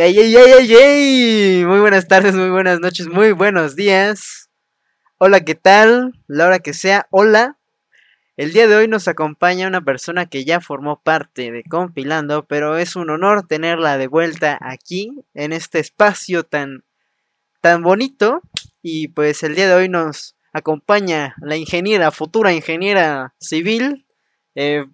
¡Ey, ey, ey, ey! Muy buenas tardes, muy buenas noches, muy buenos días. Hola, ¿qué tal? La hora que sea, hola. El día de hoy nos acompaña una persona que ya formó parte de Compilando, pero es un honor tenerla de vuelta aquí, en este espacio tan, tan bonito. Y pues el día de hoy nos acompaña la ingeniera, futura ingeniera civil, eh,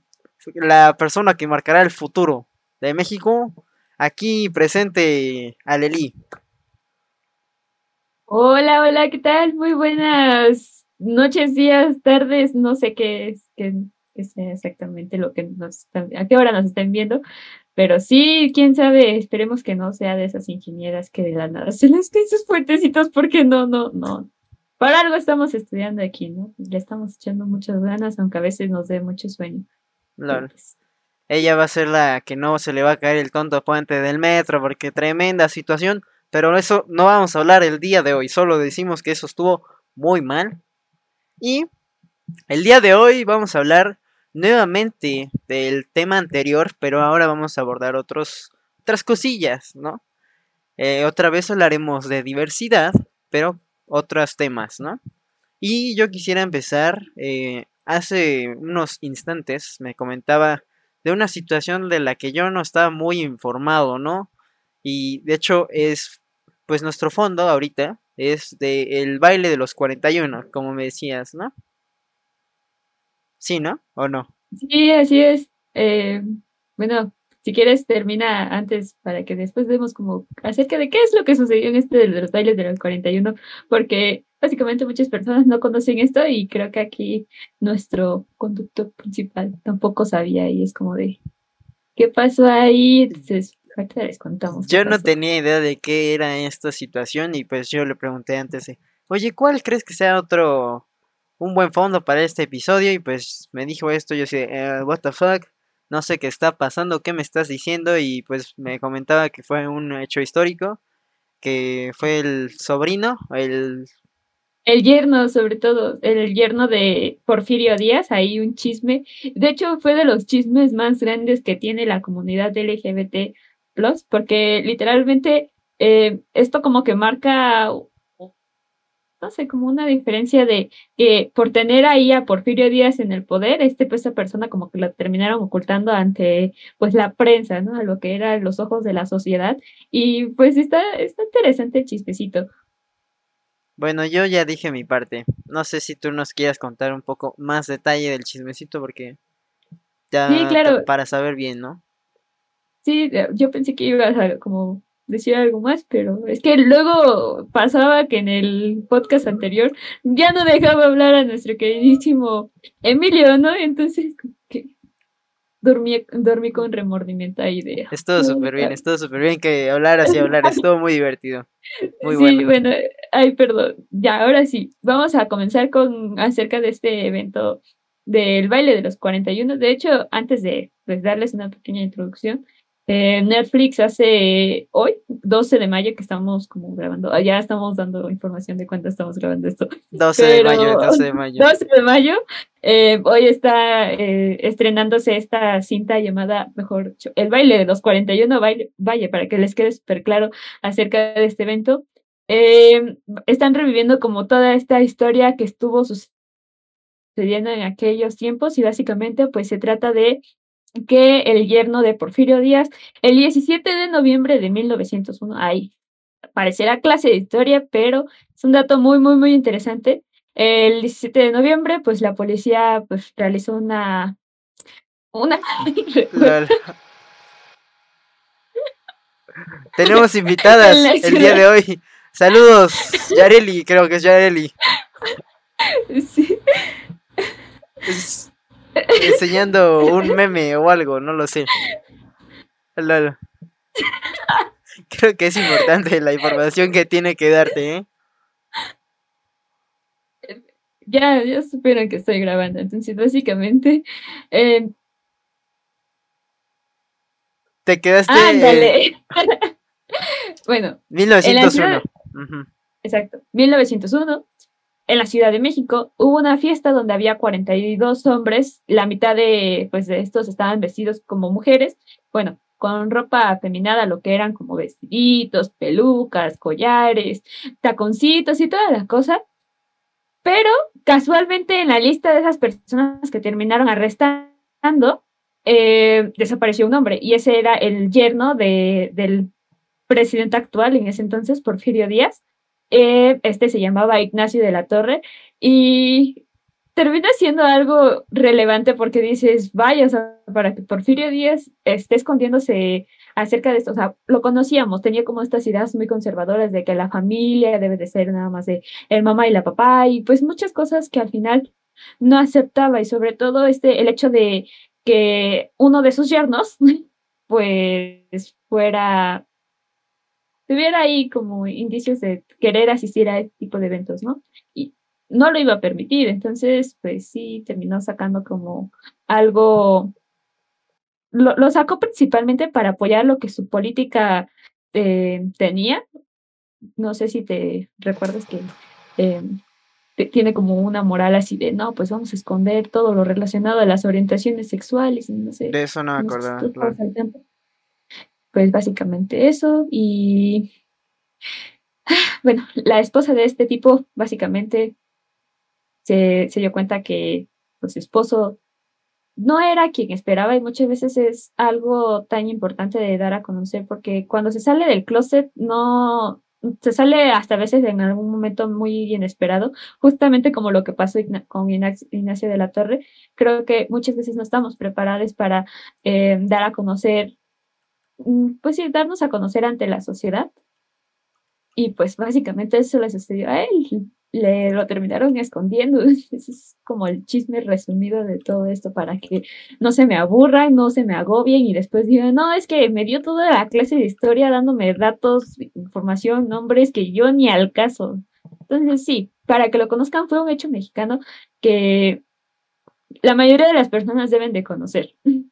la persona que marcará el futuro de México, Aquí presente Aleli. Hola, hola, ¿qué tal? Muy buenas noches, días, tardes, no sé qué es, qué, sea exactamente lo que nos están, a qué hora nos están viendo, pero sí, quién sabe, esperemos que no sea de esas ingenieras que de la nada se les caen sus fuertecitos porque no, no, no. Para algo estamos estudiando aquí, ¿no? Le estamos echando muchas ganas, aunque a veces nos dé mucho sueño. Claro. Pues, ella va a ser la que no se le va a caer el tonto puente del metro, porque tremenda situación. Pero eso no vamos a hablar el día de hoy, solo decimos que eso estuvo muy mal. Y el día de hoy vamos a hablar nuevamente del tema anterior, pero ahora vamos a abordar otros, otras cosillas, ¿no? Eh, otra vez hablaremos de diversidad, pero otros temas, ¿no? Y yo quisiera empezar, eh, hace unos instantes me comentaba de una situación de la que yo no estaba muy informado, ¿no? Y de hecho es, pues nuestro fondo ahorita es de el baile de los 41, como me decías, ¿no? Sí, ¿no? ¿O no? Sí, así es. Eh, bueno, si quieres termina antes para que después vemos como acerca de qué es lo que sucedió en este de los bailes de los 41, porque básicamente muchas personas no conocen esto y creo que aquí nuestro conductor principal tampoco sabía y es como de, ¿qué pasó ahí? Entonces, ahorita les contamos. Yo no tenía idea de qué era esta situación y pues yo le pregunté antes, oye, ¿cuál crees que sea otro, un buen fondo para este episodio? Y pues me dijo esto, yo sé, eh, what the fuck, no sé qué está pasando, qué me estás diciendo y pues me comentaba que fue un hecho histórico que fue el sobrino, el el yerno, sobre todo, el yerno de Porfirio Díaz, ahí un chisme. De hecho, fue de los chismes más grandes que tiene la comunidad LGBT, porque literalmente eh, esto como que marca, no sé, como una diferencia de que por tener ahí a Porfirio Díaz en el poder, este pues esa persona como que la terminaron ocultando ante pues la prensa, ¿no? A lo que eran los ojos de la sociedad. Y pues está, está interesante el chismecito. Bueno, yo ya dije mi parte. No sé si tú nos quieras contar un poco más detalle del chismecito porque ya sí, claro. para saber bien, ¿no? Sí, yo pensé que ibas a como decir algo más, pero es que luego pasaba que en el podcast anterior ya no dejaba hablar a nuestro queridísimo Emilio, ¿no? Entonces, dormí, dormí con remordimiento ahí de... Estuvo súper bien, estuvo súper bien que hablaras y hablar estuvo muy divertido. Muy sí, bueno. ay, perdón. Ya, ahora sí, vamos a comenzar con acerca de este evento del baile de los 41. De hecho, antes de pues, darles una pequeña introducción, eh, Netflix hace hoy, 12 de mayo, que estamos como grabando, ah, ya estamos dando información de cuándo estamos grabando esto. 12 de mayo, 12 de mayo. 12 de mayo, eh, hoy está eh, estrenándose esta cinta llamada, mejor, El baile de los 41, baile, vaya, para que les quede súper claro acerca de este evento. están reviviendo como toda esta historia que estuvo sucediendo en aquellos tiempos y básicamente pues se trata de que el yerno de Porfirio Díaz, el 17 de noviembre de 1901, ahí parecerá clase de historia, pero es un dato muy, muy, muy interesante. El 17 de noviembre, pues la policía pues, realizó una... una... Tenemos invitadas el día de hoy. Saludos, Yareli, creo que es Yareli. Sí enseñando un meme o algo, no lo sé. Creo que es importante la información que tiene que darte, ¿eh? Ya, ya supieron que estoy grabando, entonces básicamente... Eh, Te quedaste... Ándale. bueno. 1901. Exacto. 1901 en la Ciudad de México hubo una fiesta donde había 42 hombres, la mitad de, pues, de estos estaban vestidos como mujeres, bueno, con ropa afeminada, lo que eran como vestiditos, pelucas, collares, taconcitos y toda la cosa. Pero casualmente en la lista de esas personas que terminaron arrestando, eh, desapareció un hombre y ese era el yerno de, del presidente actual en ese entonces, Porfirio Díaz. Eh, este se llamaba Ignacio de la Torre y termina siendo algo relevante porque dices, vaya, o sea, para que Porfirio Díaz esté escondiéndose acerca de esto, o sea, lo conocíamos, tenía como estas ideas muy conservadoras de que la familia debe de ser nada más de el mamá y la papá y pues muchas cosas que al final no aceptaba y sobre todo este el hecho de que uno de sus yernos pues fuera tuviera ahí como indicios de querer asistir a este tipo de eventos, ¿no? Y no lo iba a permitir, entonces pues sí terminó sacando como algo lo, sacó principalmente para apoyar lo que su política eh, tenía. No sé si te recuerdas que eh, tiene como una moral así de, no, pues vamos a esconder todo lo relacionado a las orientaciones sexuales, no sé. De eso no me acordaba. Pues básicamente eso y bueno, la esposa de este tipo básicamente se, dio cuenta que pues, su esposo no era quien esperaba y muchas veces es algo tan importante de dar a conocer porque cuando se sale del closet no se sale hasta a veces en algún momento muy inesperado, justamente como lo que pasó con Ignacio de la Torre. Creo que muchas veces no estamos preparados para eh, dar a conocer, pues sí, darnos a conocer ante la sociedad. Y pues básicamente eso le sucedió a él le lo terminaron escondiendo. Ese es como el chisme resumido de todo esto para que no se me aburran, no se me agobien y después digan, no, es que me dio toda la clase de historia dándome datos, información, nombres que yo ni al caso. Entonces sí, para que lo conozcan fue un hecho mexicano que la mayoría de las personas deben de conocer.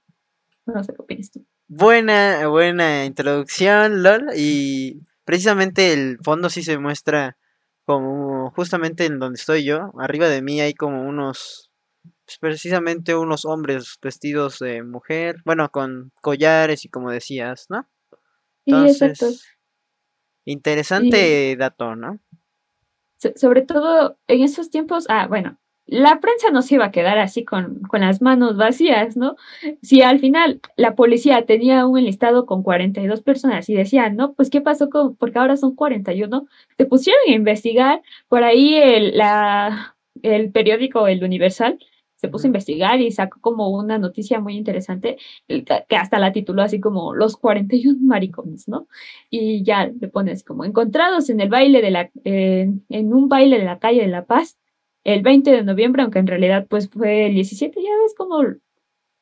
No sé qué opinas tú. Buena, buena introducción, LOL, y precisamente el fondo sí se muestra como justamente en donde estoy yo, arriba de mí hay como unos, pues, precisamente unos hombres vestidos de mujer, bueno, con collares y como decías, ¿no? Entonces, interesante dato, ¿no? sobre todo en esos tiempos, ah, bueno, la prensa no se iba a quedar así con, con, las manos vacías, ¿no? Si al final la policía tenía un enlistado con 42 personas y decían, no, pues ¿qué pasó con, porque ahora son 41? Se pusieron a investigar, por ahí el, la, el periódico El Universal se puso a investigar y sacó como una noticia muy interesante que hasta la tituló así como los 41 maricones, ¿no? Y ya le pones como encontrados en el baile de la, en un baile de la calle de La Paz el 20 de noviembre, aunque en realidad pues fue el 17, ya ves cómo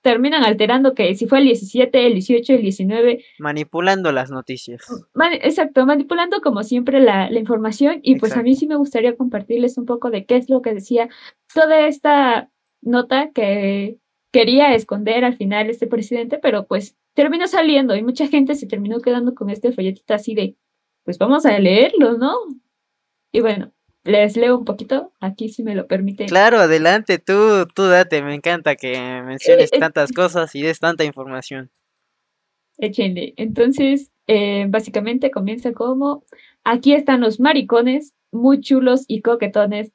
terminan alterando que si fue el 17, el 18, el 19. Manipulando las noticias. exacto, manipulando como siempre la, la información y pues a mí sí me gustaría compartirles un poco de qué es lo que decía toda esta nota que quería esconder al final este presidente, pero pues terminó saliendo y mucha gente se terminó quedando con este folletito así de, pues vamos a leerlo, ¿no? Y bueno, les leo un poquito, aquí si me lo permite. Claro, adelante, tú, tú date, me encanta que menciones eh, tantas cosas y des tanta información. Échenle. Entonces, eh, básicamente comienza como, aquí están los maricones, muy chulos y coquetones.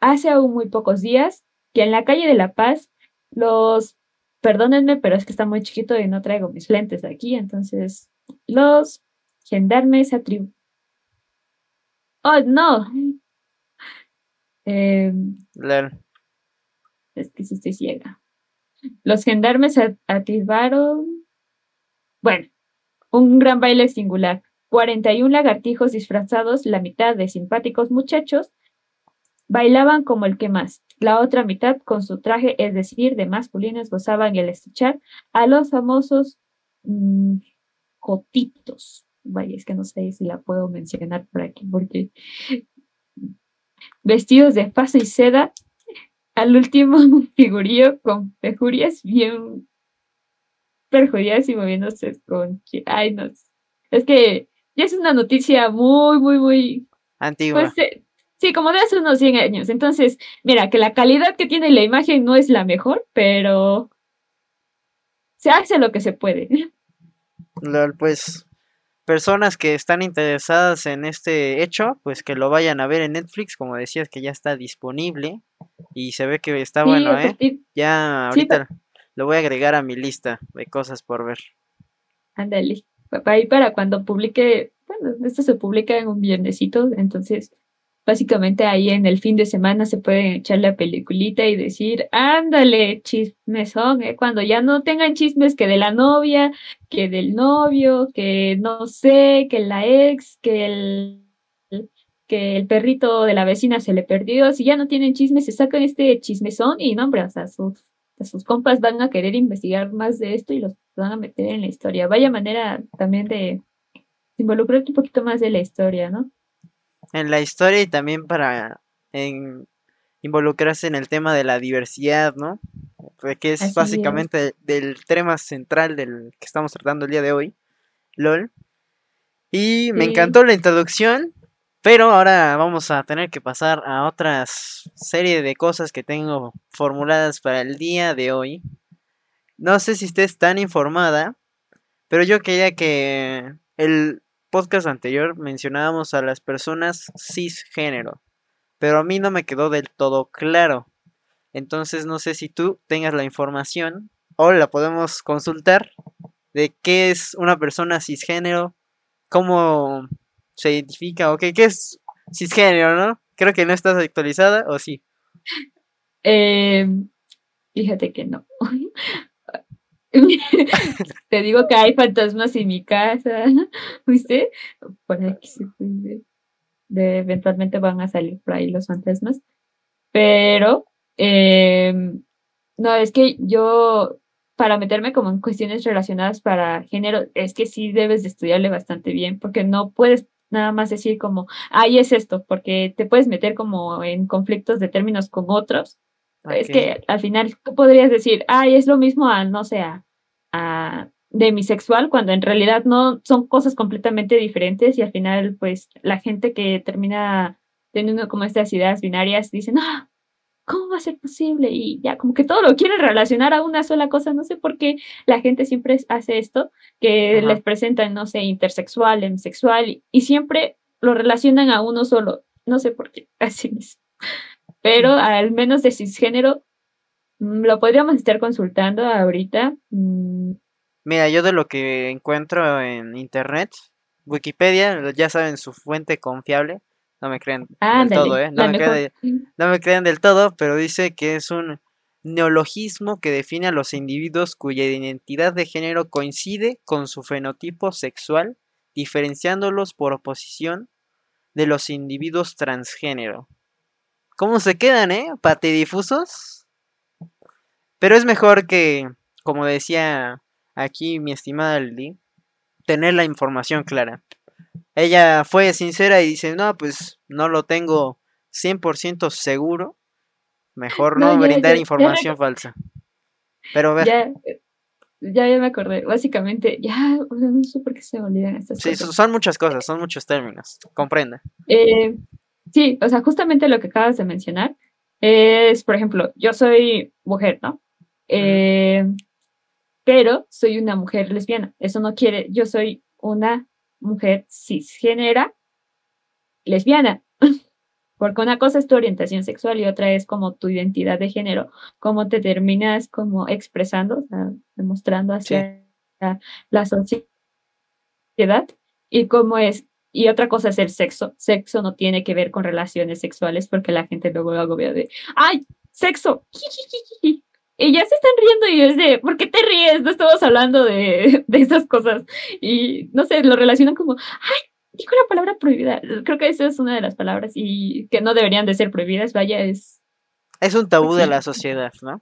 Hace aún muy pocos días que en la calle de La Paz, los, perdónenme, pero es que está muy chiquito y no traigo mis lentes aquí, entonces, los gendarmes atribuyen. Oh, no, eh, Es que si estoy ciega. Los gendarmes atisbaron, bueno, un gran baile singular. 41 lagartijos disfrazados, la mitad de simpáticos muchachos, bailaban como el que más. La otra mitad, con su traje, es decir, de masculinas, gozaban el escuchar a los famosos mm, cotitos. Vaya, es que no sé si la puedo mencionar por aquí, porque vestidos de paso y seda, al último figurío con pejurias bien perjudiciadas y moviéndose con... Ay, no. Es que ya es una noticia muy, muy, muy... Antigua. Pues, eh, sí, como de hace unos 100 años. Entonces, mira, que la calidad que tiene la imagen no es la mejor, pero se hace lo que se puede. Lol, pues personas que están interesadas en este hecho, pues que lo vayan a ver en Netflix, como decías que ya está disponible y se ve que está Sí, bueno, ¿eh? Ya Sí, ahorita lo voy a agregar a mi lista de cosas por ver. ándale. Ahí para cuando publique, bueno, esto se publica en un viernesito, entonces básicamente ahí en el fin de semana se pueden echar la peliculita y decir, ándale, chismesón, ¿eh? Cuando ya no tengan chismes que de la novia, que del novio, que no sé, que la ex, que el que el perrito de la vecina se le perdió, si ya no tienen chismes, se sacan este chismesón y no, hombre, o sea, sus, sus compas van a querer investigar más de esto y los van a meter en la historia. Vaya manera también de involucrarte un poquito más de la historia, ¿no? En la historia y también para en- involucrarse en el tema de la diversidad, ¿no? Que es Así es. básicamente del tema central del que estamos tratando el día de hoy, LOL. Y me encantó la introducción, pero ahora vamos a tener que pasar a otras serie de cosas que tengo formuladas para el día de hoy. No sé si estés tan informada, pero yo quería que el podcast anterior mencionábamos a las personas cisgénero, pero a mí no me quedó del todo claro. Entonces no sé si tú tengas la información o la podemos consultar de qué es una persona cisgénero, cómo se identifica o qué, qué es cisgénero, ¿no? Creo que no estás actualizada o sí. Eh, fíjate que no. Te digo que hay fantasmas en mi casa, ¿viste? Por aquí se puede. De, eventualmente van a salir por ahí los fantasmas. Pero, eh, no, es que yo, para meterme como en cuestiones relacionadas para género, es que sí debes de estudiarle bastante bien, porque no puedes nada más decir como, ahí es esto, porque te puedes meter como en conflictos de términos con otros. Es que al final tú podrías decir, ay, es lo mismo a, no sé, a, a demisexual, cuando en realidad no son cosas completamente diferentes y al final, pues, la gente que termina teniendo como estas ideas binarias dicen, ah, ¿cómo va a ser posible? Y ya, como que todo lo quieren relacionar a una sola cosa, no sé por qué la gente siempre hace esto, que Ajá. les presentan, no sé, intersexual, hemisexual, y, y siempre lo relacionan a uno solo, no sé por qué, así mismo. Pero al menos de cisgénero, lo podríamos estar consultando ahorita. mm, Mira, yo de lo que encuentro en internet, Wikipedia, ya saben, su fuente confiable, no me crean del ándale, todo, ¿eh? No me crean de- no me crean del todo, pero dice que es un neologismo que define a los individuos cuya identidad de género coincide con su fenotipo sexual, diferenciándolos por oposición de los individuos transgénero. ¿Cómo se quedan, eh? Patidifusos. Pero es mejor que, como decía aquí mi estimada Lili, tener la información clara. Ella fue sincera y dice, no, pues no lo tengo 100% seguro. Mejor no, No, ya, brindar ya, ya información falsa. Pero a ver, Ya, ya, me acordé. Básicamente, ya, o sea, no sé por qué se me olvidan estas sí, cosas. son son muchas cosas, son muchos términos. Comprenda. Eh, sí, o sea, justamente lo que acabas de mencionar es, por ejemplo, yo soy mujer, ¿no? Eh, pero soy una mujer lesbiana. Eso no quiere, yo soy una mujer cisgénera lesbiana. Porque una cosa es tu orientación sexual y otra es como tu identidad de género, cómo te terminas como expresando, o sea, demostrando hacia la, la sociedad y cómo es y otra cosa es el sexo. Sexo no tiene que ver con relaciones sexuales porque la gente luego lo agobia de, ¡ay, sexo! Y ya se están riendo y es de, ¿por qué te ríes? No estamos hablando de, de esas cosas. Y no sé, lo relacionan como, ¡ay! Dijo una palabra prohibida. Creo que esa es una de las palabras y que no deberían de ser prohibidas. Vaya, es, Es un tabú de la sociedad, ¿no?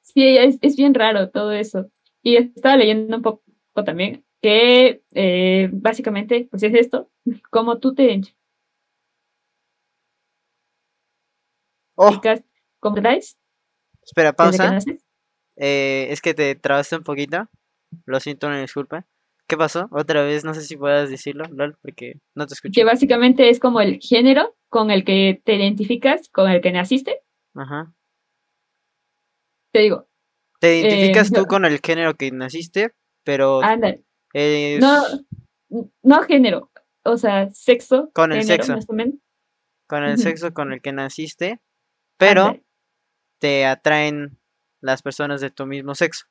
Sí, es, es bien raro todo eso. Y estaba leyendo un poco también que eh, básicamente, pues es esto, como tú te Oh, como traes espera, pausa. Eh, es que te trabaste un poquito. Lo siento, una disculpa. ¿Qué pasó? Otra vez, no sé si puedas decirlo, LOL, porque no te escuché. Que básicamente es como el género con el que te identificas, con el que naciste. Ajá. Te digo, Te identificas yo- tú con el género que naciste, pero Es No, no género, o sea, sexo. Con el género, sexo. más o menos. con el sexo con el que naciste, pero. Te atraen las personas de tu mismo sexo.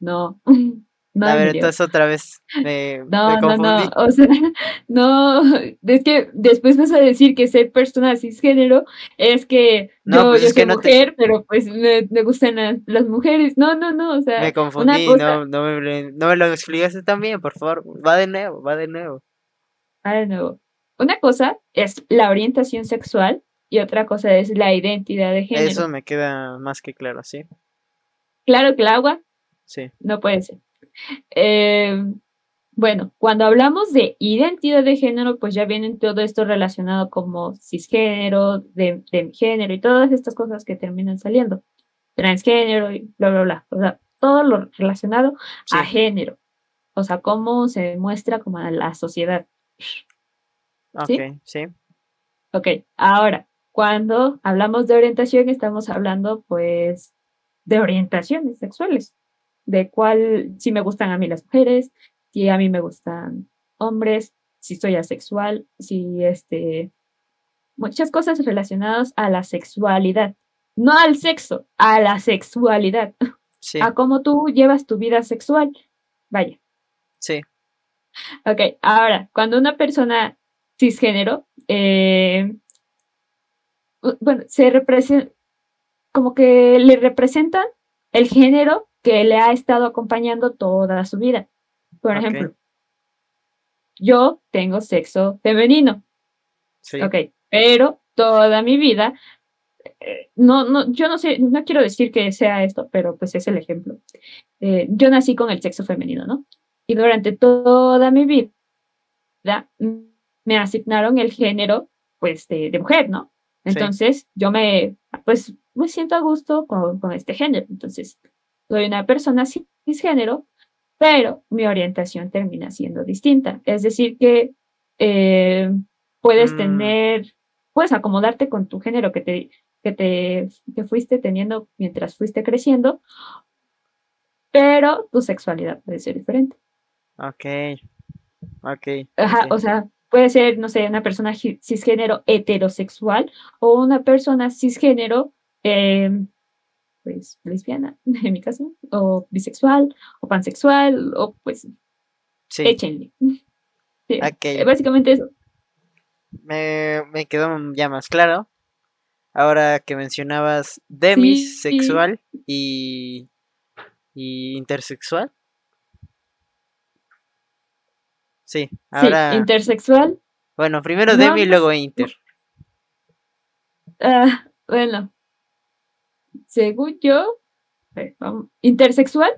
No. No, A ver, entonces otra vez me, me No, no, no, confundí. o sea, no, es que después vas a decir que ser persona cisgénero es que No, yo, pues yo es que soy te- mujer, pero pues me, me gustan las, las mujeres. No, no, no, o sea, Me confundí, cosa- no, no, me, lo- no me lo explicaste tan bien, por favor. Va de nuevo, va de nuevo. ah, de nuevo. Una cosa es la orientación sexual y otra cosa es la identidad de género. Eso me queda más que claro, sí. Claro que el agua Sí. no puede ser. Eh, bueno, cuando hablamos de identidad de género, pues ya vienen todo esto relacionado como cisgénero, de, de género y todas estas cosas que terminan saliendo. Transgénero y bla, bla, bla. O sea, todo lo relacionado a género. O sea, cómo se muestra como a la sociedad. Ok, ¿Sí? sí. Ok, ahora, cuando hablamos de orientación, estamos hablando pues de orientaciones sexuales, de cuál, si me gustan a mí las mujeres, si a mí me gustan hombres, si soy asexual, si este, muchas cosas relacionadas a la sexualidad, no al sexo, a la sexualidad, Sí, a cómo tú llevas tu vida sexual. Vaya. sí. Ok, ahora, cuando una persona cisgénero, eh, bueno, se representa, como que le representan el género que le ha estado acompañando toda su vida. Por ejemplo, yo tengo sexo femenino, Sí. ok, pero toda mi vida, eh, no, no, yo no sé, no quiero decir que sea esto, pero pues es el ejemplo. Eh, yo nací con el sexo femenino, ¿no? Y durante toda mi vida me asignaron el género, pues, de, de mujer, ¿no? Sí. Entonces, yo me, pues, me siento a gusto con, con este género. Entonces, soy una persona cis- cisgénero, pero mi orientación termina siendo distinta. Es decir, que eh, puedes Mm. tener, puedes acomodarte con tu género que te, que te que fuiste teniendo mientras fuiste creciendo, pero tu sexualidad puede ser diferente. Ok. Ok. Ajá, o sea, puede ser, no sé, una persona cisgénero heterosexual o una persona cisgénero, eh, pues, lesbiana, en mi caso, o bisexual, o pansexual, o pues, Sí, échenle. Sí, eh, Básicamente eso. me, me quedó ya más claro. Ahora que mencionabas Sí. demisexual y, y intersexual. Sí, ahora. Sí, intersexual. bueno, primero No, demi y luego inter. ah, bueno, según yo, vamos, intersexual.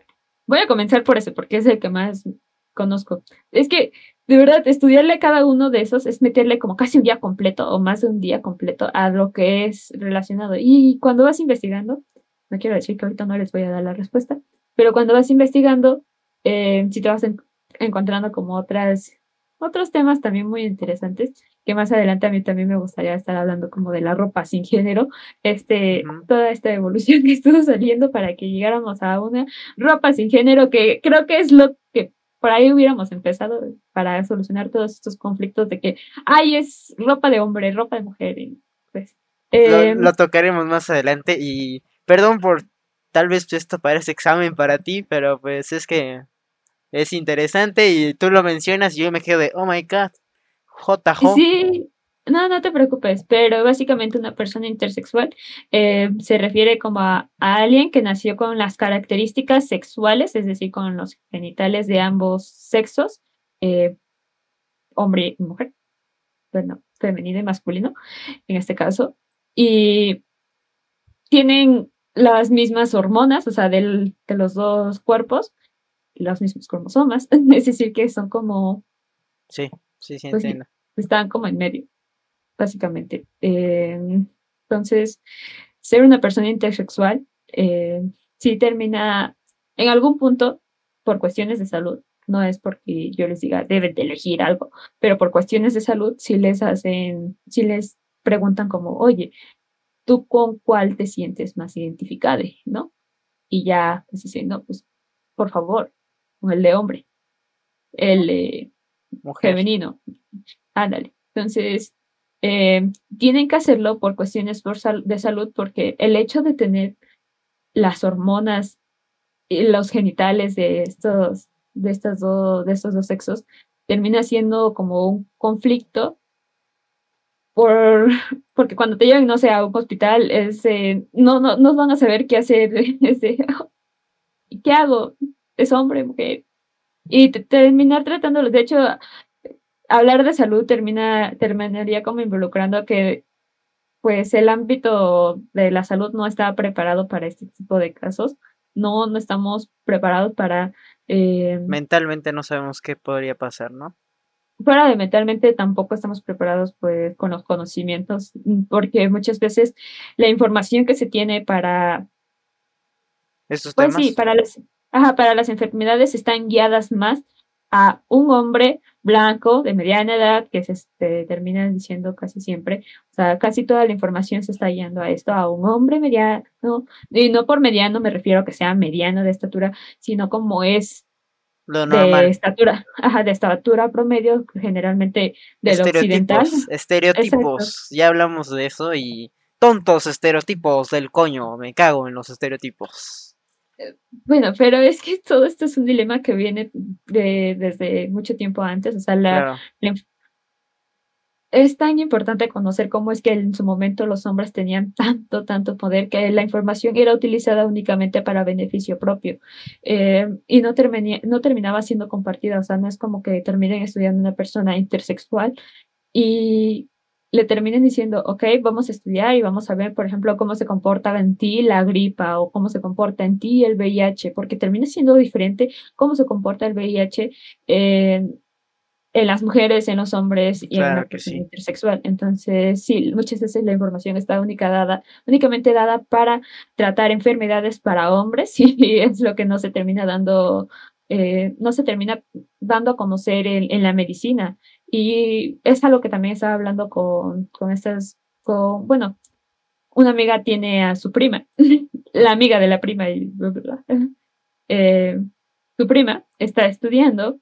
Voy a comenzar por ese, porque es el que más conozco. Es que, de verdad, estudiarle a cada uno de esos es meterle como casi un día completo o más de un día completo a lo que es relacionado. Y cuando vas investigando, no quiero decir que ahorita no les voy a dar la respuesta, pero cuando vas investigando, eh, si te vas en- encontrando como otras, otros temas también muy interesantes, que más adelante a mí también me gustaría estar hablando como de la ropa sin género, este, Ujú. toda esta evolución que estuvo saliendo para que llegáramos a una ropa sin género, que creo que es lo que por ahí hubiéramos empezado para solucionar todos estos conflictos de que, ay, es ropa de hombre, ropa de mujer, y pues... Lo, em, lo tocaremos más adelante y perdón por tal vez esto parece examen para ti, pero pues es que es interesante y tú lo mencionas y yo me quedo de, oh my god, JJ. Sí, no, no te preocupes, pero básicamente una persona intersexual eh, se refiere como a, alguien que nació con las características sexuales, es decir, con los genitales de ambos sexos, eh, hombre y mujer, bueno, femenino y masculino en este caso, y tienen las mismas hormonas, o sea, del, de los dos cuerpos, los mismos cromosomas, es decir, que son como Sí, sí, sí, Pues entiendo. están como en medio, básicamente. Eh, entonces, ser una persona intersexual eh, sí termina en algún punto por cuestiones de salud. No es porque yo les diga deben de elegir algo, pero por cuestiones de salud sí les hacen, sí les preguntan como, oye, ¿tú con cuál te sientes más identificada? ¿No? Y ya, pues dicen, no, pues por favor, con el de hombre. el eh, femenino. Ándale. Entonces, eh, tienen que hacerlo por cuestiones de salud porque el hecho de tener las hormonas y los genitales de estos, de, estas de estos dos sexos termina siendo como un conflicto por, porque cuando te llevan, no sé, a un hospital, es, eh, no, no, no van a saber qué hacer, es ¿qué hago? ¿Es hombre, mujer? Y terminar tratándolos, de hecho, hablar de salud termina, terminaría como involucrando que pues el ámbito de la salud no está preparado para este tipo de casos. No, no estamos preparados para... Eh, Mentalmente no sabemos qué podría pasar, ¿no? Fuera de mentalmente tampoco estamos preparados pues con los conocimientos, porque muchas veces la información que se tiene para... Estos pues sí, para las, ajá, para las enfermedades están guiadas más a un hombre blanco de mediana edad, que se este, termina diciendo casi siempre, o sea, casi toda la información se está yendo a esto, a un hombre mediano, y no por mediano me refiero a que sea mediano de estatura, sino como es de estatura, ajá, de estatura promedio, generalmente del occidental. Estereotipos, ya hablamos de eso y tontos estereotipos del coño, me cago en los estereotipos. Bueno, pero es que todo esto es un dilema que viene de, desde mucho tiempo antes. O sea, la, es tan importante conocer cómo es que en su momento los hombres tenían tanto, tanto poder que la información era utilizada únicamente para beneficio propio eh, y no, no terminaba siendo compartida. O sea, no es como que terminen estudiando una persona intersexual y le terminen diciendo, ok, vamos a estudiar y vamos a ver, por ejemplo, cómo se comporta en ti la gripa o cómo se comporta en ti el VIH, porque termina siendo diferente cómo se comporta el VIH en, en las mujeres, en los hombres y en la persona intersexual. Entonces, sí, muchas veces la información está única dada, únicamente dada para tratar enfermedades para hombres y es lo que no se termina dando eh, no se termina dando a conocer en, la medicina. Y es algo que también estaba hablando con, con estas, con, bueno, una amiga tiene a su prima, la amiga de la prima, y eh, su prima está estudiando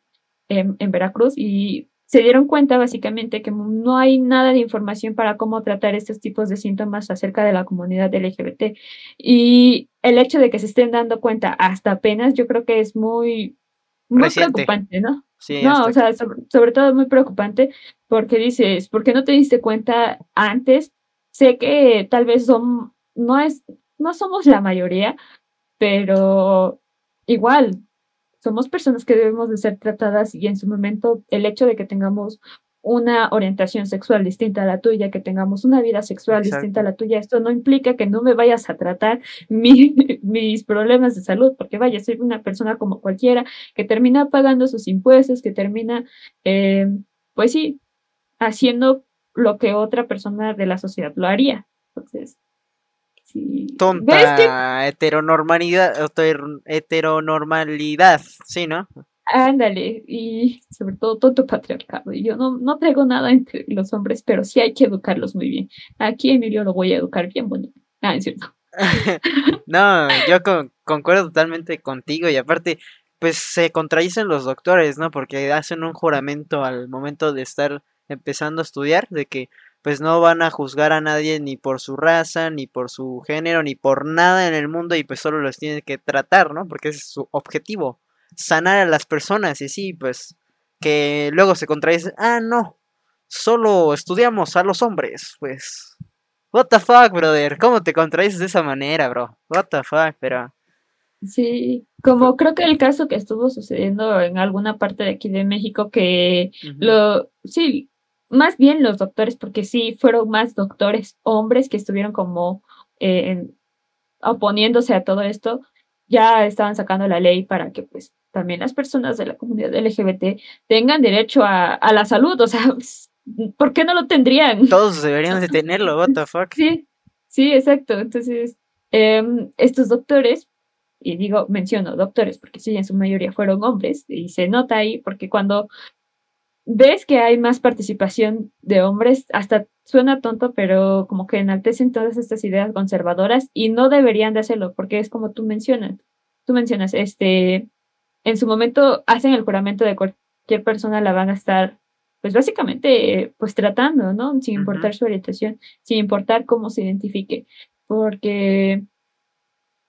en, en Veracruz y se dieron cuenta básicamente que no hay nada de información para cómo tratar estos tipos de síntomas acerca de la comunidad LGBT. Y el hecho de que se estén dando cuenta hasta apenas, yo creo que es muy, muy preocupante, ¿no? Sí, no, o sea, sobre, todo muy preocupante porque dices, ¿por qué no te diste cuenta antes? Sé que tal vez son, no es, no somos la mayoría, pero igual, somos personas que debemos de ser tratadas y en su momento el hecho de que tengamos una orientación sexual distinta a la tuya, que tengamos una vida sexual distinta a la tuya, esto no implica que no me vayas a tratar mis problemas de salud, porque vaya, soy una persona como cualquiera que termina pagando sus impuestos, que termina, eh, pues sí, haciendo lo que otra persona de la sociedad lo haría. Entonces, Tonta heteronormalidad, heteronormalidad, sí, ¿no? Ándale, y sobre todo tonto patriarcado. Y yo no, no traigo nada entre los hombres, pero sí hay que educarlos muy bien. Aquí Emilio lo voy a educar bien bonito. Ah, es cierto. no, yo concuerdo totalmente contigo y aparte, pues se contradicen los doctores, ¿no? Porque hacen un juramento al momento de estar empezando a estudiar de que pues no van a juzgar a nadie ni por su raza, ni por su género, ni por nada en el mundo y pues solo los tienen que tratar, ¿no? Porque ese es su objetivo, sanar a las personas y sí, pues que luego se contradicen, ah, no, solo estudiamos a los hombres, pues... What the fuck, brother, ¿cómo te contradices de esa manera, bro? What the fuck, pero... Sí, como creo que el caso que estuvo sucediendo en alguna parte de aquí de México que lo, sí, más bien los doctores, porque sí fueron más doctores hombres que estuvieron como eh, oponiéndose a todo esto, ya estaban sacando la ley para que pues también las personas de la comunidad LGBT tengan derecho a, la salud, o sea, ¿por qué no lo tendrían? Todos deberían de tenerlo, what the fuck. Sí, sí, exacto. Entonces, em, estos doctores, y digo, menciono doctores, porque sí, en su mayoría fueron hombres, y se nota ahí, porque cuando ves que hay más participación de hombres, hasta suena tonto, pero como que enaltecen todas estas ideas conservadoras y no deberían de hacerlo, porque es como tú mencionas, tú mencionas, este, en su momento hacen el juramento de, cualquier persona la van a estar, pues básicamente, pues tratando, ¿no? Sin importar su orientación, sin importar cómo se identifique, porque,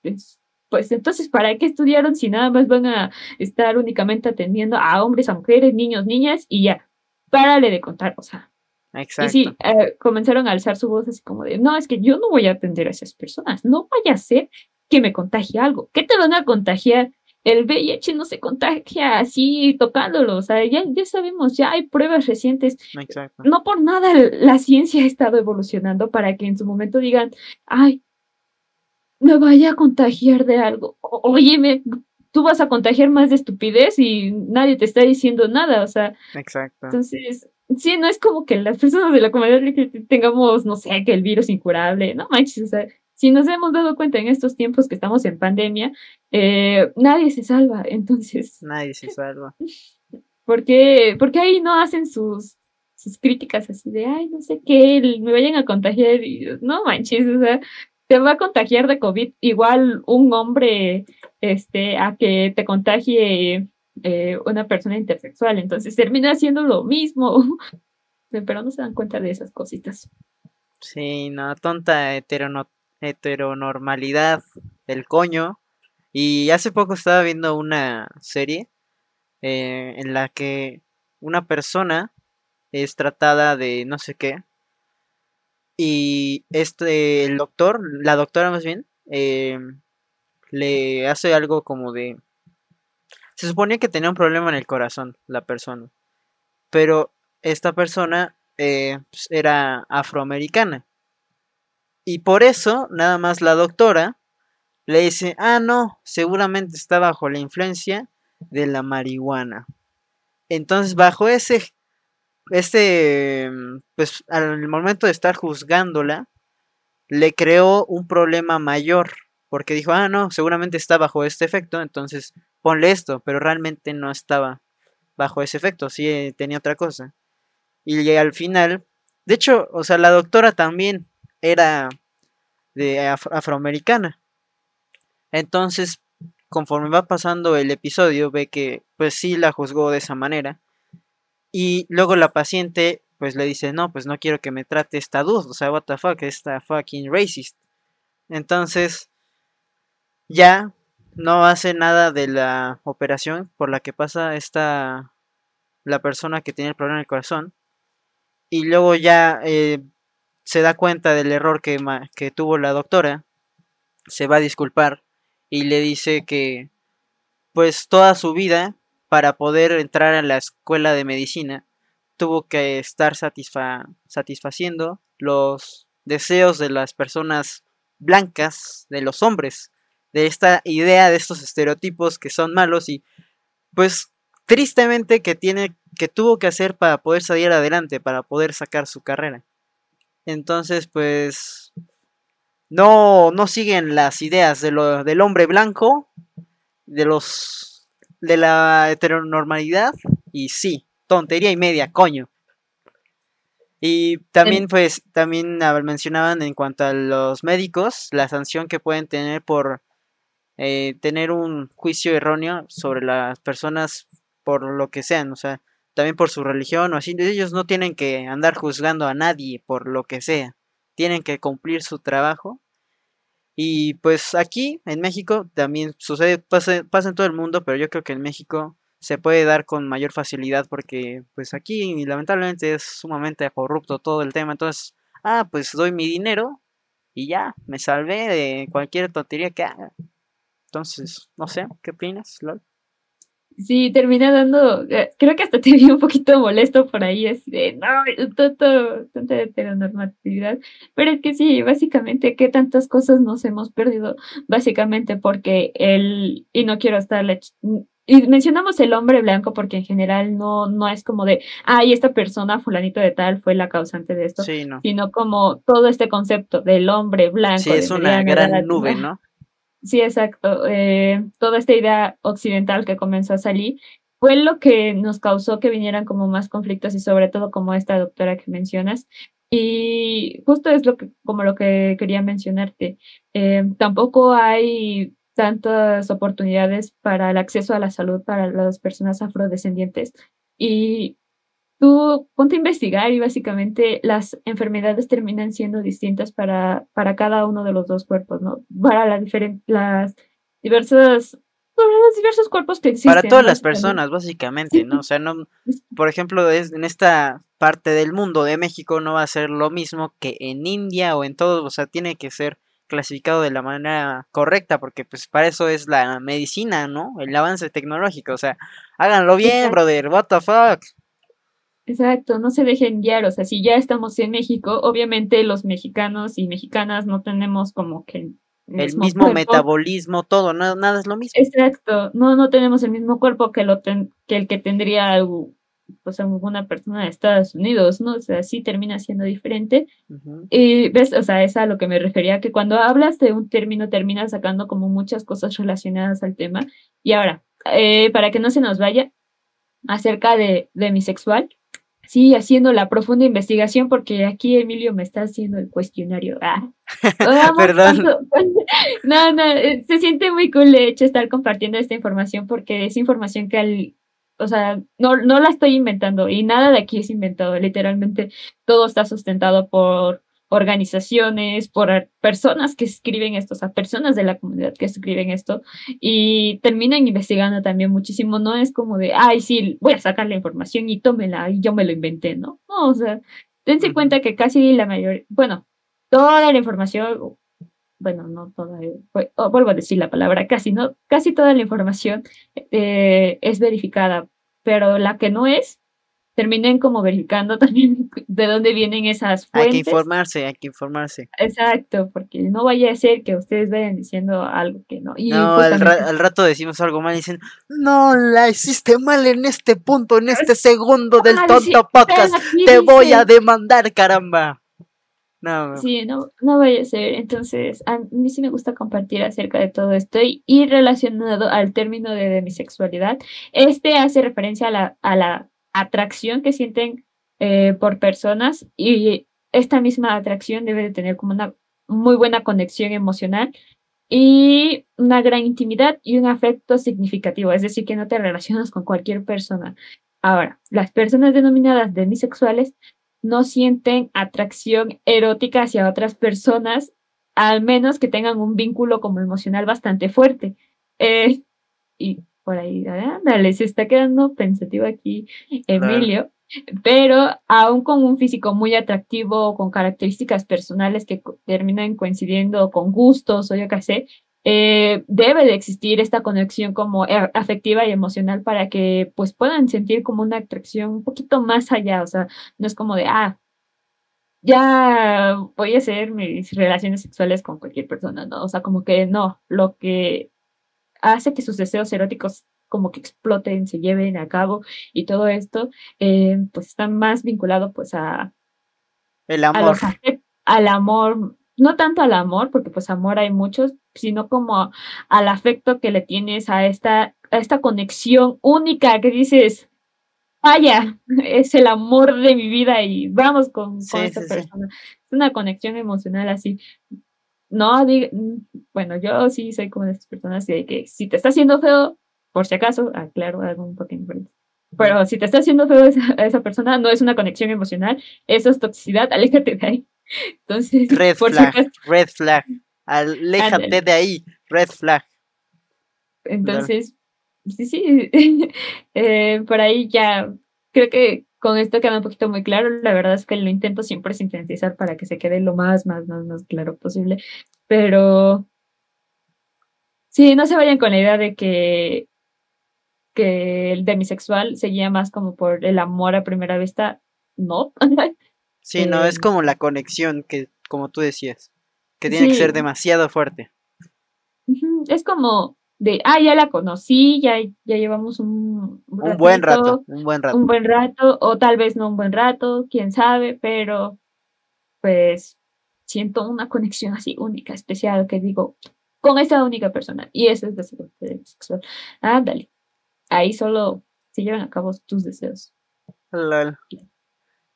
pues, pues entonces, ¿para qué estudiaron si nada más van a estar únicamente atendiendo a hombres, a mujeres, niños, niñas y ya? Párale de contar, o sea. Exacto. Y sí, eh, comenzaron a alzar su voz así como de, no, es que yo no voy a atender a esas personas, no vaya a ser que me contagie algo. ¿Qué te van a contagiar? El VIH no se contagia así tocándolo, o sea, ya, ya sabemos, ya hay pruebas recientes. Exacto. No por nada la ciencia ha estado evolucionando para que en su momento digan, ay, me vaya a contagiar de algo. Óyeme, tú vas a contagiar más de estupidez y nadie te está diciendo nada, o sea. Exacto. Entonces, sí, no es como que las personas de la comunidad tengamos, no sé, que el virus incurable, no manches, o sea, si nos hemos dado cuenta en estos tiempos que estamos en pandemia, eh, nadie se salva, entonces. Nadie se salva. ¿Por qué, porque ahí no hacen sus, sus críticas así de, ay, no sé qué, me vayan a contagiar? Y, no manches, o sea, te va a contagiar de COVID igual un hombre este, a que te contagie eh, una persona intersexual. Entonces termina haciendo lo mismo. Pero no se dan cuenta de esas cositas. Sí, no, tonta heteronormalidad del coño. Y hace poco estaba viendo una serie eh, en la que una persona es tratada de no sé qué y este, el doctor, la doctora más bien, eh, le hace algo como de... Se suponía que tenía un problema en el corazón, la persona. Pero esta persona eh, pues, era afroamericana. Y por eso, nada más la doctora le dice, ah, no, seguramente está bajo la influencia de la marihuana. Entonces, bajo ese este, pues al momento de estar juzgándola, le creó un problema mayor, porque dijo, ah, no, seguramente está bajo este efecto, entonces ponle esto, pero realmente no estaba bajo ese efecto, sí eh, tenía otra cosa. Y al final, de hecho, o sea, la doctora también era de afroamericana. Entonces, conforme va pasando el episodio, ve que pues sí la juzgó de esa manera. Y luego la paciente pues le dice, no, pues no quiero que me trate esta dude, o sea, what the fuck, esta fucking racist. Entonces, ya no hace nada de la operación por la que pasa esta, la persona que tiene el problema en el corazón. Y luego ya eh, se da cuenta del error que, que tuvo la doctora, se va a disculpar y le dice que pues toda su vida para poder entrar a la escuela de medicina, tuvo que estar satisfaciendo los deseos de las personas blancas, de los hombres, de esta idea, de estos estereotipos que son malos y pues tristemente que tiene que tuvo que hacer para poder salir adelante, para poder sacar su carrera. Entonces, pues no no siguen las ideas de lo, del hombre blanco, de los de la heteronormalidad y sí, tontería y media, coño. Y también, pues, también mencionaban en cuanto a los médicos, la sanción que pueden tener por eh, tener un juicio erróneo sobre las personas por lo que sean, o sea, también por su religión o así. Ellos no tienen que andar juzgando a nadie por lo que sea, tienen que cumplir su trabajo y pues aquí en México también sucede, pasa, en todo el mundo, pero yo creo que en México se puede dar con mayor facilidad porque pues aquí lamentablemente es sumamente corrupto todo el tema. Entonces, ah, pues doy mi dinero y ya, me salvé de cualquier tontería que haga. Entonces, no sé, ¿qué opinas, LOL? Sí, termina dando, eh, creo que hasta te vi un poquito molesto por ahí, así de, no, tanto, tanta heteronormatividad, pero es que sí, básicamente, ¿qué tantas cosas nos hemos perdido? Básicamente porque el, y no quiero estar, y mencionamos el hombre blanco porque en general no, no es como de, ay, esta persona, fulanito de tal, fue la causante de esto, sino como todo este concepto del hombre blanco. Sí, es una gran nube, ¿no? Sí, exacto. Eh, toda esta idea occidental que comenzó a salir fue lo que nos causó que vinieran como más conflictos y sobre todo como esta doctora que mencionas. Y justo es lo que, como lo que quería mencionarte. Eh, tampoco hay tantas oportunidades para el acceso a la salud para las personas afrodescendientes. Y tú ponte a investigar y básicamente las enfermedades terminan siendo distintas para, para cada uno de los dos cuerpos, ¿no? Para la las diversas los diversos cuerpos que existen. Para todas las personas, básicamente, ¿no? O sea, no, por ejemplo, es, en esta parte del mundo de México no va a ser lo mismo que en India o en todos, o sea, tiene que ser clasificado de la manera correcta, porque pues para eso es la medicina, ¿no? El avance tecnológico, o sea, háganlo bien, brother, what the fuck. Exacto, no se dejen guiar, o sea, si ya estamos en México, obviamente los mexicanos y mexicanas no tenemos como que el mismo, metabolismo, todo, nada, nada es lo mismo. Exacto, no, no tenemos el mismo cuerpo que, lo que el que tendría pues alguna persona de Estados Unidos, ¿no? O sea, sí termina siendo diferente. Y ves, o sea, es a lo que me refería, que cuando hablas de un término terminas sacando como muchas cosas relacionadas al tema. Y ahora, eh, para que no se nos vaya, acerca de, de mi sexual, sí, haciendo la profunda investigación, porque aquí Emilio me está haciendo el cuestionario. Ah, Perdón. no, no, eh, se siente muy cool de hecho estar compartiendo esta información porque es información que al o sea, no, no la estoy inventando y nada de aquí es inventado. Literalmente todo está sustentado por organizaciones, por personas que escriben esto, o sea, personas de la comunidad que escriben esto y terminan investigando también muchísimo. No es como de, ay, sí, voy a sacar la información y tómela y yo me lo inventé, ¿no? No, o sea, dense cuenta que casi la mayoría, bueno, toda la información, bueno, no toda, vuelvo a decir la palabra casi, ¿no? Casi toda la información eh, es verificada, pero la que no es, terminen como verificando también de dónde vienen esas fuentes. Hay que informarse, hay que informarse. Exacto, porque no vaya a ser que ustedes vayan diciendo algo que no. Y no, al, rato decimos algo mal y dicen, no, la hiciste mal en este punto, en este segundo del tonto podcast, te voy a demandar, caramba. No. Sí, no, no vaya a ser. Entonces, a mí sí me gusta compartir acerca de todo esto y, relacionado al término de demisexualidad. Este hace referencia a la, a la atracción que sienten eh, por personas y esta misma atracción debe de tener como una muy buena conexión emocional y una gran intimidad y un afecto significativo, es decir, que no te relacionas con cualquier persona. Ahora, las personas denominadas demisexuales no sienten atracción erótica hacia otras personas, al menos que tengan un vínculo como emocional bastante fuerte. Eh, y por ahí, ándale, se está quedando pensativo aquí Emilio, pero aún con un físico muy atractivo, con características personales que terminan coincidiendo con gustos o yo qué sé, eh, debe de existir esta conexión como e, afectiva y emocional para que pues puedan sentir como una atracción un poquito más allá, o sea, no es como de, ah, ya voy a hacer mis relaciones sexuales con cualquier persona, ¿no? O sea, como que no, lo que hace que sus deseos eróticos como que exploten, se lleven a cabo y todo esto, eh, pues está más vinculado pues a... El amor. al amor no tanto al amor, porque pues amor hay muchos, sino como al afecto que le tienes a esta, a esta conexión única que dices, vaya, es el amor de mi vida y vamos con, esta persona. Es una conexión emocional así. No, bueno, yo sí soy como de esas personas de que si te está haciendo feo, por si acaso, aclaro algo un poquito diferente. Pero si te está haciendo feo esa, esa persona, no es una conexión emocional, eso es toxicidad, aléjate de ahí. Entonces, red flag, red flag. Aléjate de ahí, red flag. Entonces, sí, sí, eh, por ahí ya creo que con esto queda un poquito muy claro. La verdad es que lo intento siempre sintetizar para que se quede lo más, más, más, más claro posible. Pero sí, no se vayan con la idea de que, que el demisexual se guía más como por el amor a primera vista. No. Sí, no, es eh, como la conexión que, como tú decías, que tiene que ser demasiado fuerte. Es como de, ah, ya la conocí, ya, ya llevamos un, un buen rato, un buen rato. Un buen rato, o tal vez no un buen rato, quién sabe, pero pues siento una conexión así única, especial, que digo, con esa única persona. Y eso es la sexual. Ándale. Ahí solo se llevan a cabo tus deseos. Lol.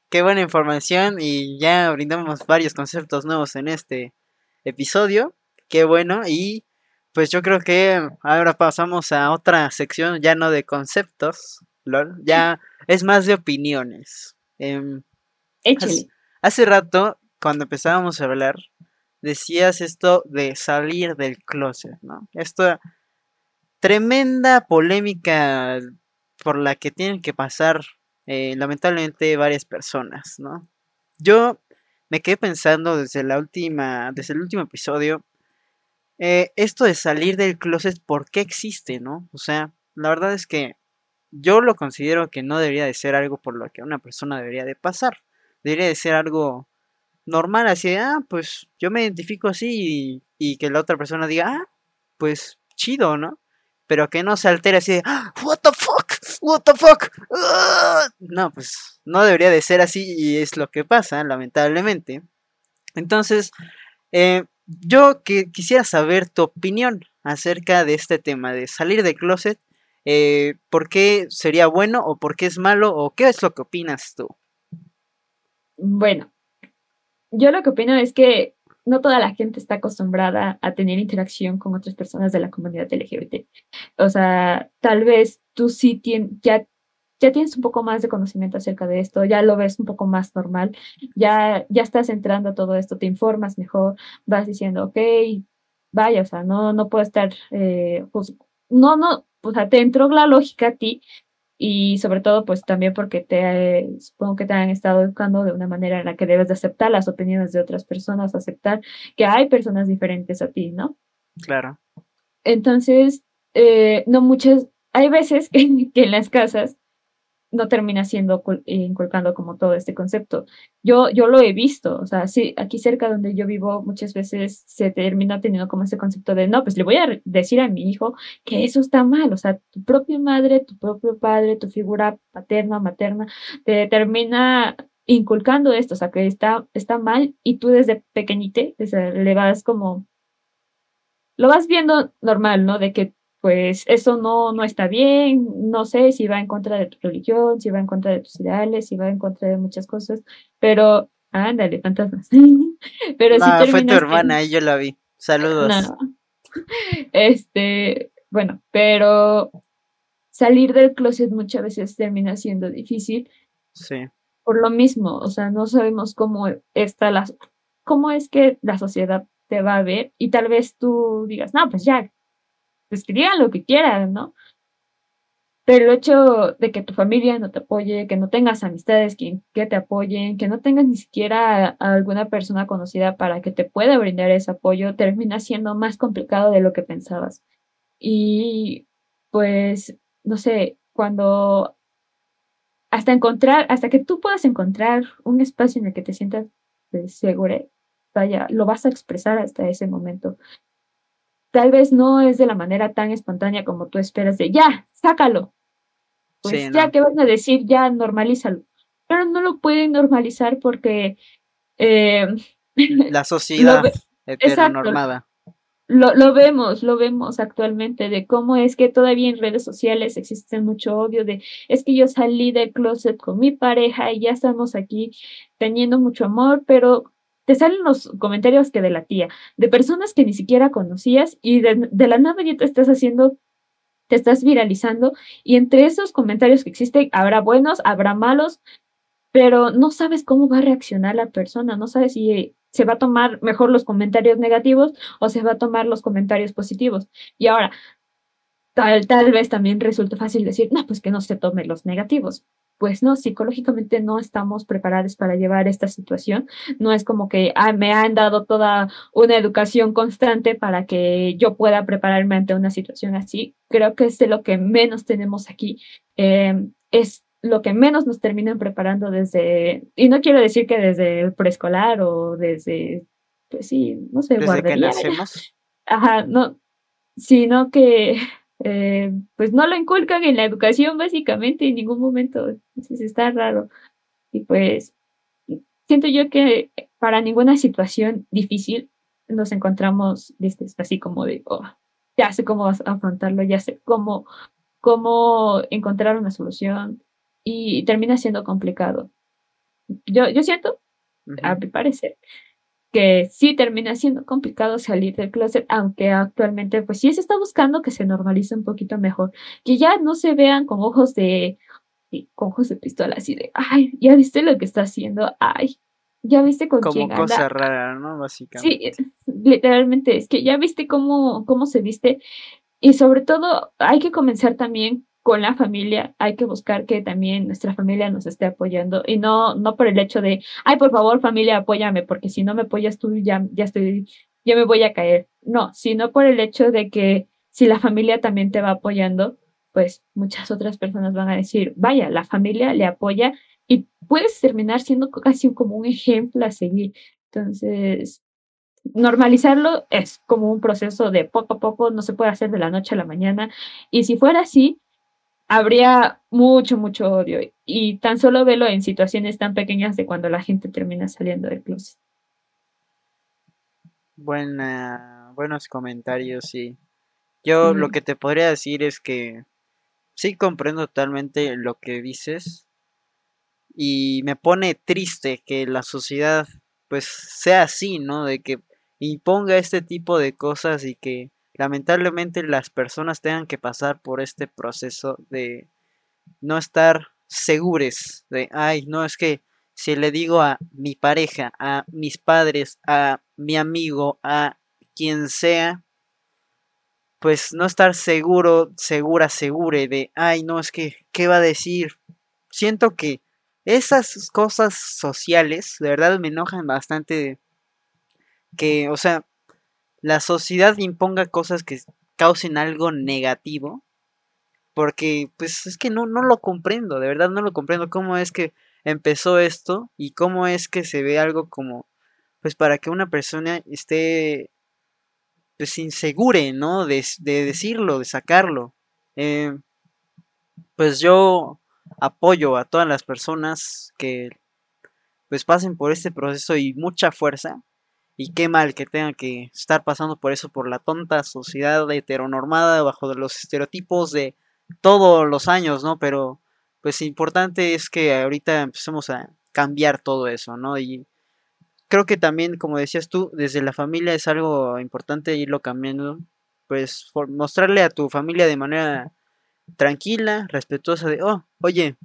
Qué buena información y ya brindamos varios conceptos nuevos en este episodio. Qué bueno y pues yo creo que ahora pasamos a otra sección ya no de conceptos, ya es más de opiniones. Hace, hace rato, cuando empezábamos a hablar, decías esto de salir del closet, ¿no? Esta tremenda polémica por la que tienen que pasar eh, lamentablemente varias personas, ¿no? Yo me quedé pensando desde la última, desde el último episodio, eh, esto de salir del closet, ¿por qué existe, no? O sea, la verdad es que yo lo considero que no debería de ser algo por lo que una persona debería de pasar. Debería de ser algo normal, así ah, pues yo me identifico así y, y que la otra persona diga, ah, pues chido, ¿no? Pero que no se altere así de, ah, what the fuck, what the fuck. ah". No, pues no debería de ser así y es lo que pasa, lamentablemente. Entonces, eh, yo que quisiera saber tu opinión acerca de este tema de salir de closet. eh, ¿Por qué sería bueno o por qué es malo o qué es lo que opinas tú? Bueno, yo lo que opino es que no toda la gente está acostumbrada a tener interacción con otras personas de la comunidad LGBT. O sea, tal vez tú sí tien- ya, ya tienes un poco más de conocimiento acerca de esto, ya lo ves un poco más normal, ya, ya estás entrando a todo esto, te informas mejor, vas diciendo, ok, vaya, o sea, no, no puedo estar, eh, juz- no, no, o sea, te entró la lógica a ti y sobre todo pues también porque te eh, supongo que te han estado educando de una manera en la que debes de aceptar las opiniones de otras personas, aceptar que hay personas diferentes a ti, ¿no? Claro. Entonces, eh, no muchas, hay veces que, que en las casas no termina siendo cul- inculcando como todo este concepto. Yo, yo lo he visto, o sea, sí, aquí cerca donde yo vivo muchas veces se termina teniendo como ese concepto de, no, pues le voy a decir a mi hijo que eso está mal, o sea, tu propia madre, tu propio padre, tu figura paterna, materna, te termina inculcando esto, o sea, que está, está mal y tú desde pequeñite le vas como, lo vas viendo normal, ¿no? De que pues eso no, no está bien, no sé si va en contra de tu religión, si va en contra de tus ideales, si va en contra de muchas cosas, pero ándale, fantasmas. pero si fue tu hermana yo la vi. Saludos. no. Este, bueno, pero salir del closet muchas veces termina siendo difícil Sí, por lo mismo, o sea, no sabemos cómo está la, cómo es que la sociedad te va a ver y tal vez tú digas, no, pues ya, pues que digan lo que quieran, ¿no? Pero el hecho de que tu familia no te apoye, que no tengas amistades que, que te apoyen, que no tengas ni siquiera a, alguna persona conocida para que te pueda brindar ese apoyo, termina siendo más complicado de lo que pensabas. Y pues, no sé, cuando hasta encontrar, hasta que tú puedas encontrar un espacio en el que te sientas pues, segura, vaya, lo vas a expresar hasta ese momento. Tal vez no es de la manera tan espontánea como tú esperas de ya, sácalo. Pues Sí, ya no. que van a decir, ya normalízalo. Pero no lo pueden normalizar porque eh, la sociedad heteronormada. lo, lo vemos, lo vemos actualmente de cómo es que todavía en redes sociales existe mucho odio de es que yo salí del closet con mi pareja y ya estamos aquí teniendo mucho amor, pero te salen los comentarios que de la tía, de personas que ni siquiera conocías y de, la nada ya te estás haciendo, te estás viralizando y entre esos comentarios que existen habrá buenos, habrá malos, pero no sabes cómo va a reaccionar la persona, no sabes si se va a tomar mejor los comentarios negativos o se va a tomar los comentarios positivos. Y ahora, tal, tal vez también resulte fácil decir, no, pues que no se tome los negativos. Pues no, psicológicamente no estamos preparados para llevar esta situación. No es como que ah, me han dado toda una educación constante para que yo pueda prepararme ante una situación así. Creo que es de lo que menos tenemos aquí. Eh, es lo que menos nos terminan preparando desde, y no quiero decir que desde el preescolar o desde, pues sí, no sé, Desde que guardería, nacemos. ajá, no, sino que eh, pues no lo inculcan en la educación básicamente en ningún momento, entonces está raro. Y pues siento yo que para ninguna situación difícil nos encontramos este, así como de, oh, ya sé cómo vas a afrontarlo, ya sé cómo, cómo encontrar una solución y termina siendo complicado. Yo, yo siento, a mi parecer, que sí termina siendo complicado salir del closet, aunque actualmente pues sí se está buscando que se normalice un poquito mejor, que ya no se vean con ojos de, con ojos de pistola así de, ay, ya viste lo que está haciendo, ay, ya viste con Como quién cosa anda. rara, ¿no? Sí, Básicamente. es- literalmente, es que ya viste cómo, cómo se viste y sobre todo hay que comenzar también con la familia, hay que buscar que también nuestra familia nos esté apoyando y no, no por el hecho de, ay, por favor, familia, apóyame, porque si no me apoyas tú, ya, ya estoy, ya me voy a caer. No, sino por el hecho de que si la familia también te va apoyando, pues muchas otras personas van a decir, vaya, la familia le apoya y puedes terminar siendo casi como un ejemplo a seguir. Entonces, normalizarlo es como un proceso de poco a poco, no se puede hacer de la noche a la mañana. Y si fuera así, habría mucho, mucho odio. Y tan solo velo en situaciones tan pequeñas de cuando la gente termina saliendo del closet. Buena, buenos comentarios, sí. Yo lo que te podría decir es que sí comprendo totalmente lo que dices y me pone triste que la sociedad pues sea así, ¿no? De que imponga este tipo de cosas y que lamentablemente las personas tengan que pasar por este proceso de no estar segures de, ay, no, es que si le digo a mi pareja, a mis padres, a mi amigo, a quien sea, pues no estar seguro, segura, segure de, ay, no, es que, ¿qué va a decir? Siento que esas cosas sociales, de verdad me enojan bastante que, o sea, la sociedad imponga cosas que causen algo negativo, porque pues es que no, no lo comprendo, de verdad no lo comprendo cómo es que empezó esto y cómo es que se ve algo como, pues para que una persona esté pues insegure, ¿no? De, de decirlo, de sacarlo. Eh, pues yo apoyo a todas las personas que pues pasen por este proceso y mucha fuerza. Y qué mal que tengan que estar pasando por eso, por la tonta sociedad heteronormada, bajo los estereotipos de todos los años, ¿no? Pero pues importante es que ahorita empecemos a cambiar todo eso, ¿no? Y creo que también, como decías tú, desde la familia es algo importante irlo cambiando, pues mostrarle a tu familia de manera tranquila, respetuosa de, oh, oye,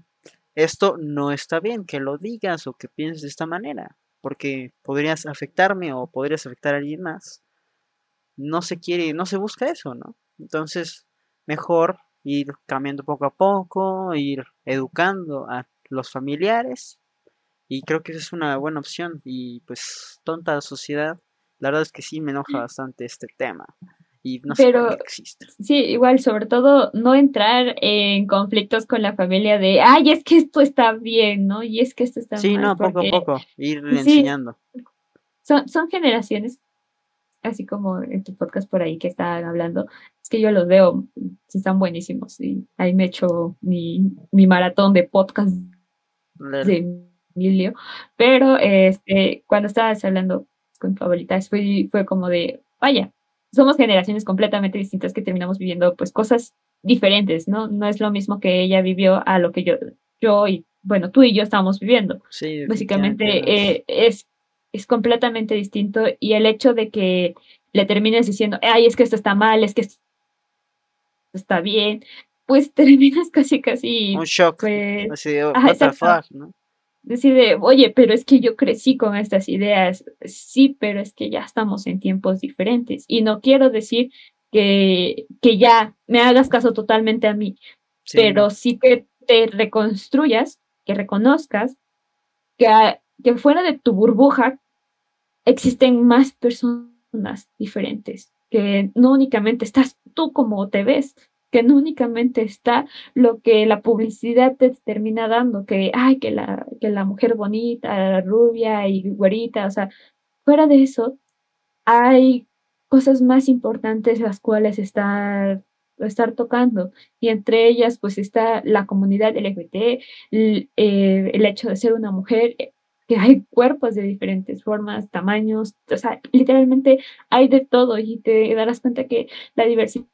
esto no está bien, que lo digas o que pienses de esta manera, porque podrías afectarme o podrías afectar a alguien más. No se quiere, no se busca eso, ¿no? Entonces, mejor ir cambiando poco a poco, ir educando a los familiares y creo que esa es una buena opción y pues tonta sociedad, la verdad es que sí me enoja bastante este tema y no Pero, existe. Sí, igual, sobre todo no entrar en conflictos con la familia de, ay, es que esto está bien, ¿no? Y es que esto está Sí, mal. no, poco a poco, ir sí, enseñando. son, son generaciones, así como en tu podcast por ahí que estaban hablando, es que yo los veo, están buenísimos y ahí me echo mi, mi maratón de podcast de Emilio, pero este, cuando estabas hablando con tu abuelita, fue, fue como de, vaya, somos generaciones completamente distintas que terminamos viviendo pues cosas diferentes, ¿no? No es lo mismo que ella vivió a lo que yo, yo y, bueno, tú y yo estamos viviendo. Sí, Básicamente eh, es, es completamente distinto y el hecho de que le termines diciendo, ay, es que esto está mal, es que esto está bien, pues terminas casi, casi, Un shock, pues, así de, ajá, what the exacto. fuck, ¿no? Decide, oye, pero es que yo crecí con estas ideas. Sí, pero es que ya estamos en tiempos diferentes. Y no quiero decir que, que ya me hagas caso totalmente a mí, Sí, pero sí que te reconstruyas, que reconozcas que, que fuera de tu burbuja existen más personas diferentes, que no únicamente estás tú como te ves, que no únicamente está lo que la publicidad te termina dando, que, ay, que la, que la mujer bonita, rubia y güerita, o sea, fuera de eso, hay cosas más importantes las cuales estar, estar tocando, y entre ellas, pues está la comunidad LGBT, l- eh, el hecho de ser una mujer, eh, que hay cuerpos de diferentes formas, tamaños, o sea, literalmente hay de todo. Y te darás cuenta que la diversidad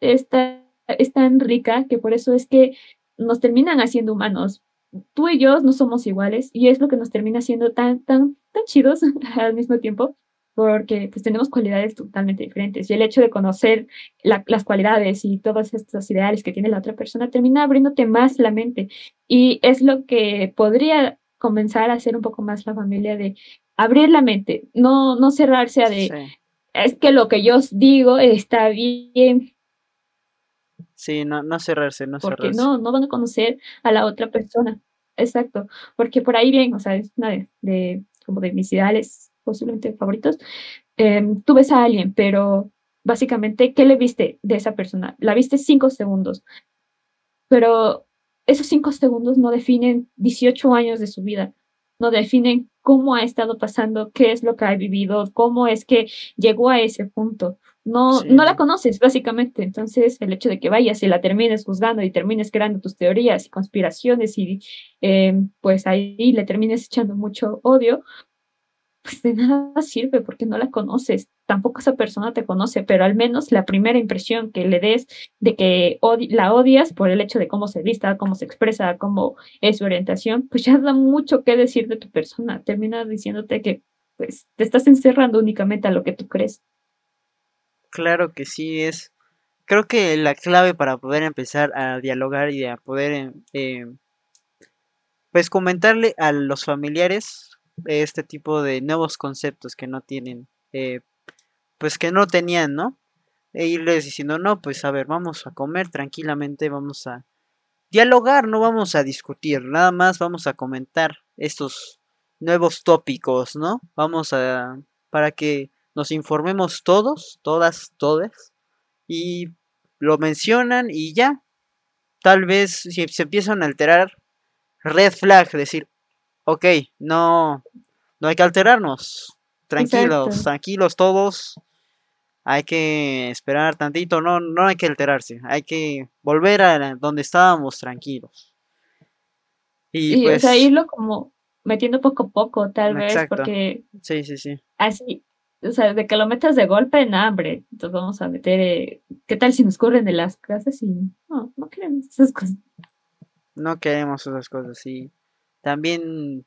está, es tan rica que por eso es que nos terminan haciendo humanos. Tú y yo no somos iguales y es lo que nos termina haciendo tan, tan, tan chidos al mismo tiempo, porque pues tenemos cualidades totalmente diferentes y el hecho de conocer las cualidades y todos estos ideales que tiene la otra persona termina abriéndote más la mente y es lo que podría comenzar a hacer un poco más la familia de abrir la mente, no, no cerrarse a de, es que lo que yo digo está bien. Sí, no, no cerrarse, no porque no, no van a conocer a la otra persona. Exacto, porque por ahí bien, o sea, es una de como de mis ideales posiblemente favoritos, em, tú ves a alguien, pero básicamente, ¿qué le viste de esa persona? La viste cinco segundos, pero esos cinco segundos no definen 18 años de su vida, no definen cómo ha estado pasando, qué es lo que ha vivido, cómo es que llegó a ese punto. No, no la conoces, básicamente. Entonces, el hecho de que vayas y la termines juzgando y termines creando tus teorías y conspiraciones y em, pues ahí le termines echando mucho odio, pues de nada sirve porque no la conoces, tampoco esa persona te conoce, pero al menos la primera impresión que le des de que la odias por el hecho de cómo se vista, cómo se expresa, cómo es su orientación, pues ya da mucho que decir de tu persona, termina diciéndote que pues te estás encerrando únicamente a lo que tú crees. Claro que sí, es creo que la clave para poder empezar a dialogar y a poder eh, pues comentarle a los familiares este tipo de nuevos conceptos que no tienen, eh, pues que no tenían, ¿no? E irles diciendo, no, pues a ver, vamos a comer tranquilamente, vamos a dialogar, no vamos a discutir, nada más vamos a comentar estos nuevos tópicos, ¿no? Vamos a, para que nos informemos todos, todas, todas, y lo mencionan y ya. Tal vez si se empiezan a alterar, red flag, decir, ok, no, no hay que alterarnos. Tranquilos, tranquilos todos. Hay que esperar tantito, no, no hay que alterarse, hay que volver a donde estábamos tranquilos. Y, pues, o sea, irlo como metiendo poco a poco, tal vez, porque sí, sí, sí. Así, o sea, de que lo metas de golpe en hambre, entonces vamos a meter, eh, ¿qué tal si nos corren de las clases? Y no, no queremos esas cosas. No queremos esas cosas, sí. También,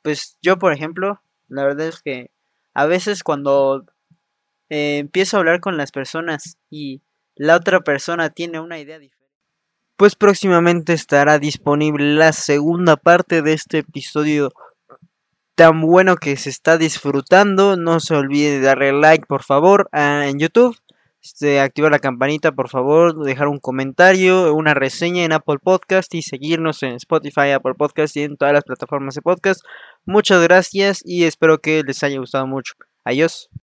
pues yo, por ejemplo, la verdad es que a veces cuando eh, empiezo a hablar con las personas y la otra persona tiene una idea diferente, pues próximamente estará disponible la segunda parte de este episodio tan bueno que se está disfrutando. No se olvide de darle like, por favor, en YouTube este, activar la campanita, por favor, dejar un comentario, una reseña en Apple Podcast y seguirnos en Spotify, Apple Podcast y en todas las plataformas de podcast. Muchas gracias y espero que les haya gustado mucho. Adiós.